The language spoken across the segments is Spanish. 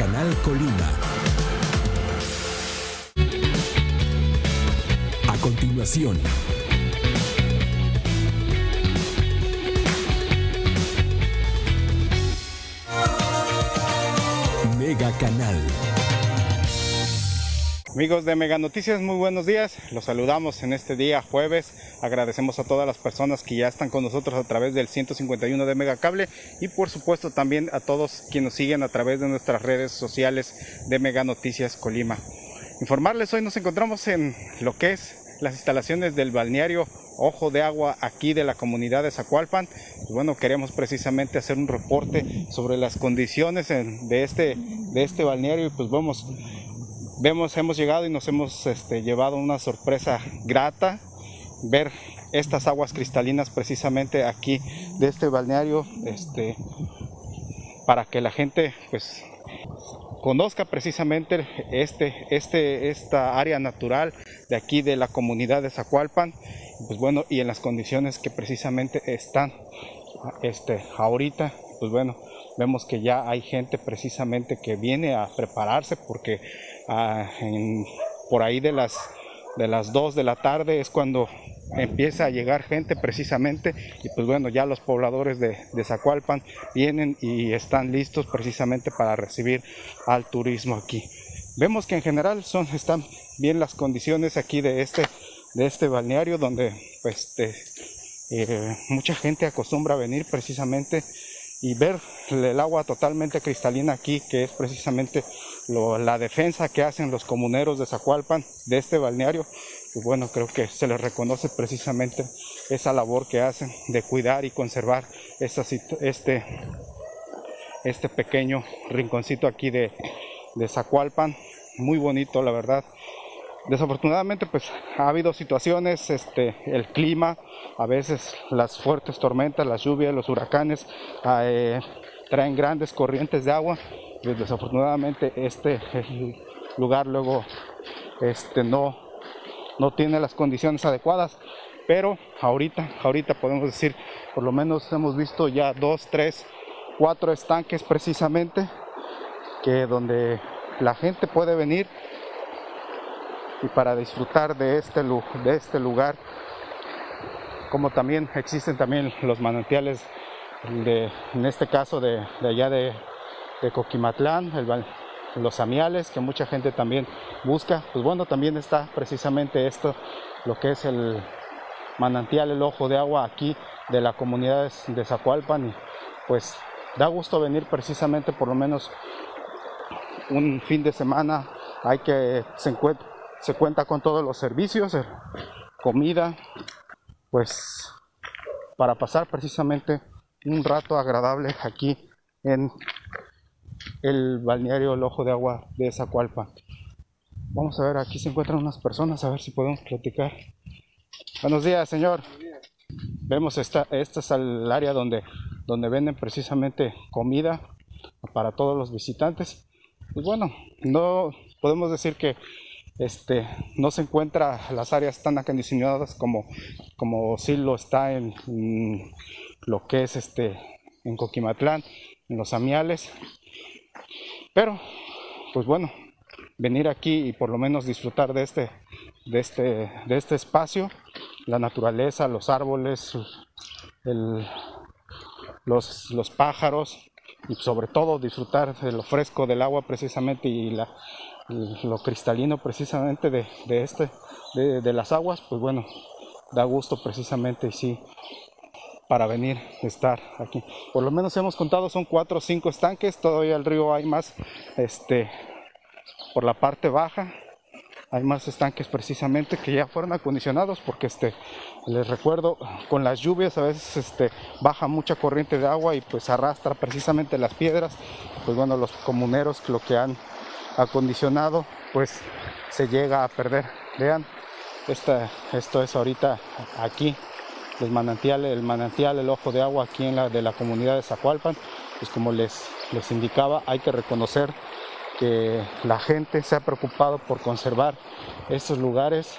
Canal Colima. A continuación. Mega Canal. Amigos de Mega Noticias, muy buenos días. Los saludamos en este día jueves. Agradecemos a todas las personas que ya están con nosotros a través del 151 de Mega Cable y por supuesto también a todos quienes nos siguen a través de nuestras redes sociales de Mega Noticias Colima. Informarles, hoy nos encontramos en lo que es las instalaciones del balneario Ojo de Agua aquí de la comunidad de Zacualpan. Y bueno, queremos precisamente hacer un reporte sobre las condiciones de, este, de este balneario y pues vamos vemos, hemos llegado y nos hemos este, llevado una sorpresa grata ver estas aguas cristalinas precisamente aquí de este balneario este, para que la gente pues conozca precisamente este, este, esta área natural de aquí de la comunidad de Zacualpan pues bueno y en las condiciones que precisamente están este, ahorita pues bueno vemos que ya hay gente precisamente que viene a prepararse porque por ahí de las, de las 2 de la tarde es cuando empieza a llegar gente precisamente y pues bueno ya los pobladores de, Zacualpan vienen y están listos precisamente para recibir al turismo aquí. Vemos que en general son, están bien las condiciones aquí de este, de este balneario donde pues eh, mucha gente acostumbra a venir precisamente y ver el agua totalmente cristalina aquí, que es precisamente la defensa que hacen los comuneros de Zacualpan de este balneario. Y bueno, creo que se les reconoce precisamente esa labor que hacen de cuidar y conservar este, este pequeño rinconcito aquí de Zacualpan. Muy bonito, la verdad. Desafortunadamente, pues ha habido situaciones, este, el clima, a veces las fuertes tormentas, las lluvias, los huracanes eh, traen grandes corrientes de agua. Y desafortunadamente este lugar luego este, no, no tiene las condiciones adecuadas. Pero ahorita, ahorita podemos decir, por lo menos hemos visto ya dos, tres, cuatro estanques precisamente, que donde la gente puede venir y para disfrutar de este, de este lugar, como también existen también los manantiales, de, en este caso de, allá de, Coquimatlán, los amiales que mucha gente también busca, pues bueno, también está precisamente esto, lo que es el manantial, el ojo de agua aquí de la comunidad de Zacualpan. Y pues da gusto venir precisamente por lo menos un fin de semana. Hay que se encuentre se cuenta con todos los servicios, eh, comida, pues para pasar precisamente un rato agradable aquí en el balneario El Ojo de Agua de Zacualpa. Vamos a ver, aquí se encuentran unas personas, a ver si podemos platicar. Buenos días, señor. Vemos esta, esta es el área donde, donde venden precisamente comida para todos los visitantes. Y bueno, no podemos decir que este, no se encuentra las áreas tan acondicionadas como, como sí lo está en, lo que es este, en Coquimatlán, en los amiales. Pero, pues bueno, venir aquí y por lo menos disfrutar de este, de este, de este espacio, la naturaleza, los árboles, los, los pájaros y sobre todo disfrutar de lo fresco del agua precisamente y la, lo cristalino precisamente de, este, de, las aguas, pues bueno, da gusto precisamente y sí para venir estar aquí. Por lo menos hemos contado son cuatro o cinco estanques, todavía el río hay más este por la parte baja hay más estanques precisamente que ya fueron acondicionados porque este les recuerdo con las lluvias a veces este baja mucha corriente de agua y pues arrastra precisamente las piedras. Pues bueno los comuneros lo que han acondicionado pues se llega a perder. Vean esta, esto es ahorita aquí el manantial el manantial el ojo de agua aquí en la de la comunidad de Zacualpan. Pues como les les indicaba hay que reconocer que la gente se ha preocupado por conservar estos lugares.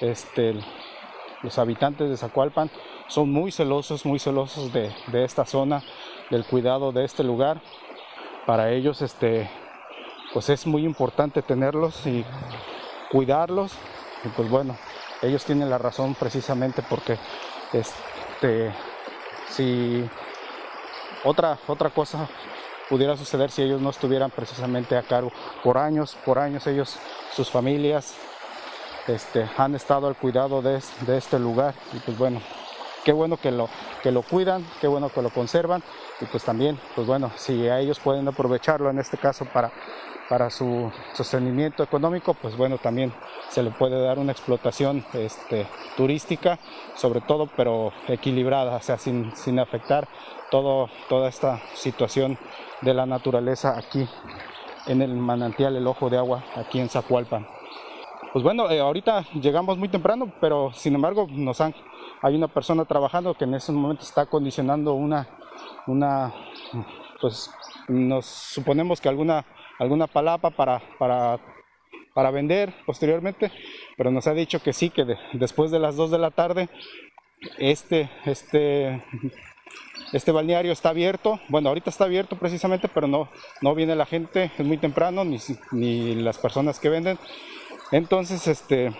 Este, los habitantes de Zacualpan son muy celosos, muy celosos de, esta zona, del cuidado de este lugar. Para ellos, este, pues es muy importante tenerlos y cuidarlos. Y pues bueno, ellos tienen la razón precisamente porque este, si otra, otra cosa pudiera suceder si ellos no estuvieran precisamente a cargo. Por años, por años ellos, sus familias, este, han estado al cuidado de, este lugar y pues bueno, qué bueno que lo, que lo cuidan, qué bueno que lo conservan y pues también, pues bueno, si a ellos pueden aprovecharlo en este caso para, para su sostenimiento económico, pues bueno, también se le puede dar una explotación este, turística, sobre todo, pero equilibrada, o sea, sin, sin afectar todo, toda esta situación de la naturaleza aquí en el manantial El Ojo de Agua, aquí en Zacualpan. Pues bueno, eh, ahorita llegamos muy temprano, pero sin embargo nos han, hay una persona trabajando que en ese momento está acondicionando una, una pues nos suponemos que alguna, alguna palapa para, para, para vender posteriormente, pero nos ha dicho que sí, que después de las 2 de la tarde este, este este balneario está abierto, bueno, ahorita está abierto precisamente, pero no, no viene la gente, es muy temprano, ni, ni las personas que venden. Entonces, este,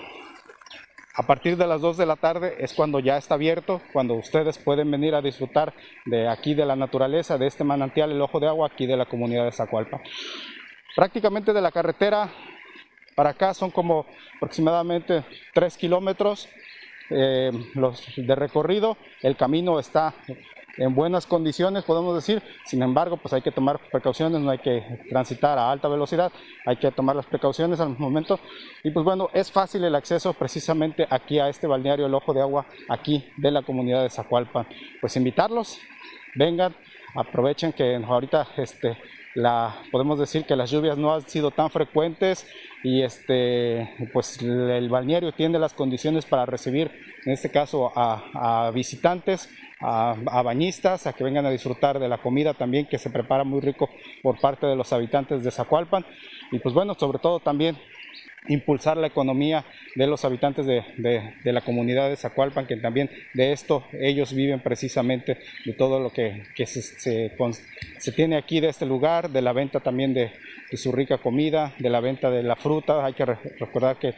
a partir de las 2 de la tarde es cuando ya está abierto, cuando ustedes pueden venir a disfrutar de aquí de la naturaleza, de este manantial, el ojo de agua, aquí de la comunidad de Zacualpa. Prácticamente de la carretera para acá son como aproximadamente 3 kilómetros eh, de recorrido. El camino está en buenas condiciones, podemos decir. Sin embargo, pues hay que tomar precauciones, no hay que transitar a alta velocidad, hay que tomar las precauciones al momento. Y pues bueno, es fácil el acceso precisamente aquí a este balneario El Ojo de Agua, aquí de la comunidad de Zacualpan. Pues invitarlos, vengan, aprovechen que ahorita este, la, podemos decir que las lluvias no han sido tan frecuentes y este, pues el balneario tiene las condiciones para recibir, en este caso, a, visitantes, a, a, bañistas, a que vengan a disfrutar de la comida también que se prepara muy rico por parte de los habitantes de Zacualpan. Y pues bueno, sobre todo también impulsar la economía de los habitantes de, la comunidad de Zacualpan, que también de esto ellos viven precisamente, de todo lo que, se, tiene aquí de este lugar, de la venta también de, su rica comida, de la venta de la fruta. Hay que recordar que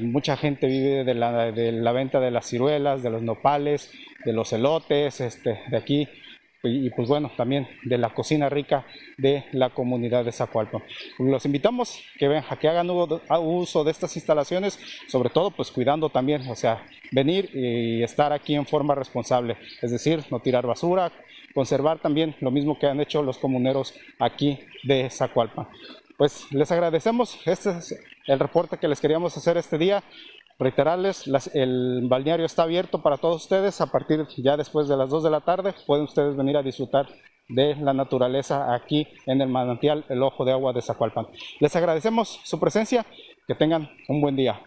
mucha gente vive de la, de la venta de las ciruelas, de los nopales, de los elotes, este, de aquí y, pues bueno, también de la cocina rica de la comunidad de Zacualpan. Los invitamos que, ven, que hagan uso de estas instalaciones, sobre todo pues cuidando también, o sea, venir y estar aquí en forma responsable, es decir, no tirar basura, conservar también lo mismo que han hecho los comuneros aquí de Zacualpan. Pues les agradecemos, este es el reporte que les queríamos hacer este día. Reiterarles, el balneario está abierto para todos ustedes a partir ya después de las 2 de la tarde. Pueden ustedes venir a disfrutar de la naturaleza aquí en el manantial El Ojo de Agua de Zacualpan. Les agradecemos su presencia, que tengan un buen día.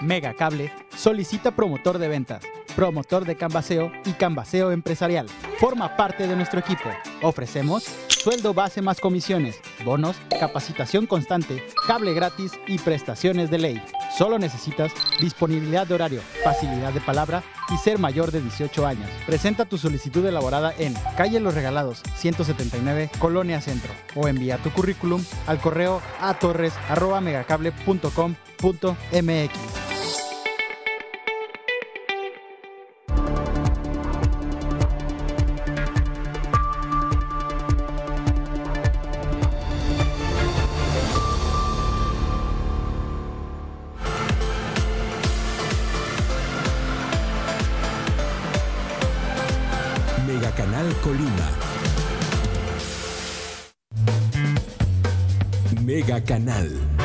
Mega Cable solicita promotor de ventas, promotor de canvaseo y canvaseo empresarial. Forma parte de nuestro equipo. Ofrecemos sueldo base más comisiones, bonos, capacitación constante, cable gratis y prestaciones de ley. Solo necesitas disponibilidad de horario, facilidad de palabra y ser mayor de 18 años. Presenta tu solicitud elaborada en Calle Los Regalados, 179, Colonia Centro, o envía tu currículum al correo a Mega Canal.